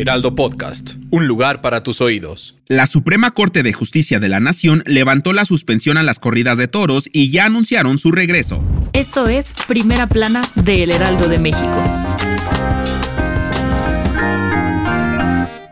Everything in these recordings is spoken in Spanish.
Heraldo Podcast, un lugar para tus oídos. La Suprema Corte de Justicia de la Nación levantó la suspensión a las corridas de toros y ya anunciaron su regreso. Esto es Primera Plana de El Heraldo de México.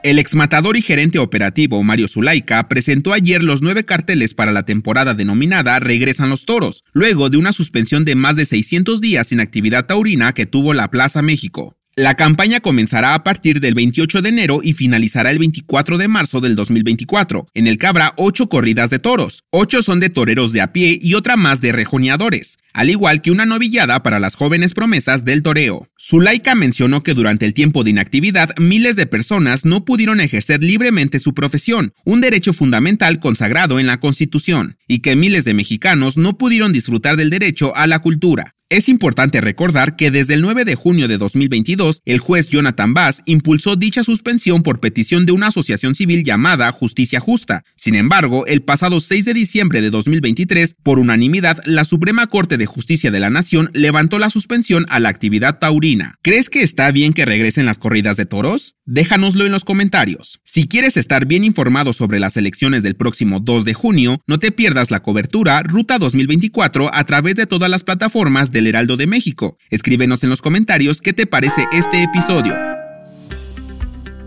El exmatador y gerente operativo Mario Zulaika presentó ayer los nueve carteles para la temporada denominada Regresan los Toros, luego de una suspensión de más de 600 días sin actividad taurina que tuvo la Plaza México. La campaña comenzará a partir del 28 de enero y finalizará el 24 de marzo del 2024, en el que habrá ocho corridas de toros. Ocho son de toreros de a pie y otra más de rejoneadores, al igual que una novillada para las jóvenes promesas del toreo. Zulaika mencionó que durante el tiempo de inactividad miles de personas no pudieron ejercer libremente su profesión, un derecho fundamental consagrado en la Constitución, y que miles de mexicanos no pudieron disfrutar del derecho a la cultura. Es importante recordar que desde el 9 de junio de 2022, el juez Jonathan Bass impulsó dicha suspensión por petición de una asociación civil llamada Justicia Justa. Sin embargo, el pasado 6 de diciembre de 2023, por unanimidad, la Suprema Corte de Justicia de la Nación levantó la suspensión a la actividad taurina. ¿Crees que está bien que regresen las corridas de toros? Déjanoslo en los comentarios. Si quieres estar bien informado sobre las elecciones del próximo 2 de junio, no te pierdas la cobertura Ruta 2024 a través de todas las plataformas del Heraldo de México. Escríbenos en los comentarios qué te parece este episodio.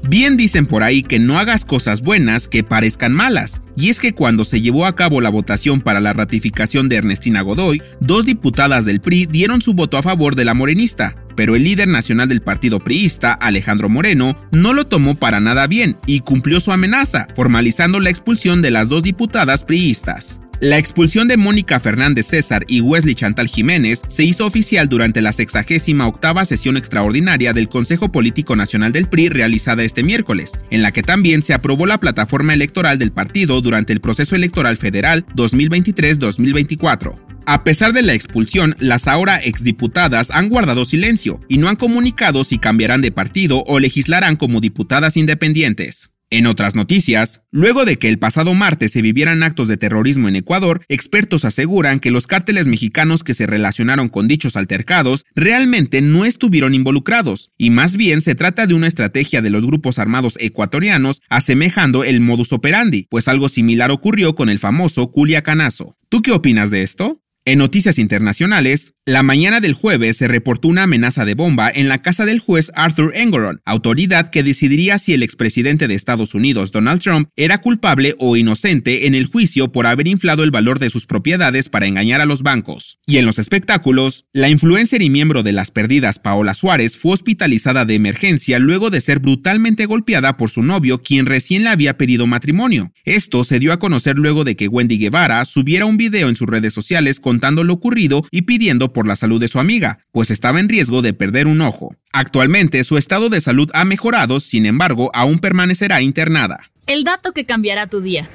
Bien dicen por ahí que no hagas cosas buenas que parezcan malas. Y es que cuando se llevó a cabo la votación para la ratificación de Ernestina Godoy, dos diputadas del PRI dieron su voto a favor de la morenista, pero el líder nacional del partido priista, Alejandro Moreno, no lo tomó para nada bien y cumplió su amenaza, formalizando la expulsión de las dos diputadas priistas. La expulsión de Mónica Fernández César y Wesley Chantal Jiménez se hizo oficial durante la 68 octava sesión extraordinaria del Consejo Político Nacional del PRI realizada este miércoles, en la que también se aprobó la plataforma electoral del partido durante el proceso electoral federal 2023-2024. A pesar de la expulsión, las ahora exdiputadas han guardado silencio y no han comunicado si cambiarán de partido o legislarán como diputadas independientes. En otras noticias, luego de que el pasado martes se vivieran actos de terrorismo en Ecuador, expertos aseguran que los cárteles mexicanos que se relacionaron con dichos altercados realmente no estuvieron involucrados, y más bien se trata de una estrategia de los grupos armados ecuatorianos asemejando el modus operandi, pues algo similar ocurrió con el famoso Culiacanazo. ¿Tú qué opinas de esto? En noticias internacionales, la mañana del jueves se reportó una amenaza de bomba en la casa del juez Arthur Engoron, autoridad que decidiría si el expresidente de Estados Unidos, Donald Trump, era culpable o inocente en el juicio por haber inflado el valor de sus propiedades para engañar a los bancos. Y en los espectáculos, la influencer y miembro de las perdidas Paola Suárez fue hospitalizada de emergencia luego de ser brutalmente golpeada por su novio, quien recién le había pedido matrimonio. Esto se dio a conocer luego de que Wendy Guevara subiera un video en sus redes sociales contando lo ocurrido y pidiendo por la salud de su amiga, pues estaba en riesgo de perder un ojo. Actualmente su estado de salud ha mejorado, sin embargo, aún permanecerá internada. El dato que cambiará tu día.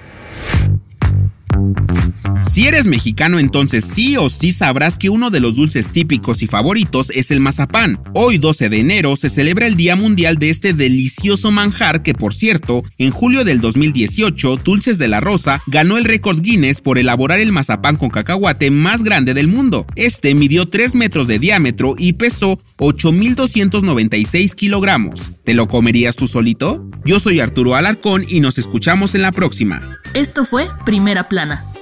Si eres mexicano, entonces sí o sí sabrás que uno de los dulces típicos y favoritos es el mazapán. Hoy, 12 de enero, se celebra el Día Mundial de este delicioso manjar que, por cierto, en julio del 2018, Dulces de la Rosa ganó el récord Guinness por elaborar el mazapán con cacahuate más grande del mundo. Este midió 3 metros de diámetro y pesó 8.296 kilogramos. ¿Te lo comerías tú solito? Yo soy Arturo Alarcón y nos escuchamos en la próxima. Esto fue Primera Plana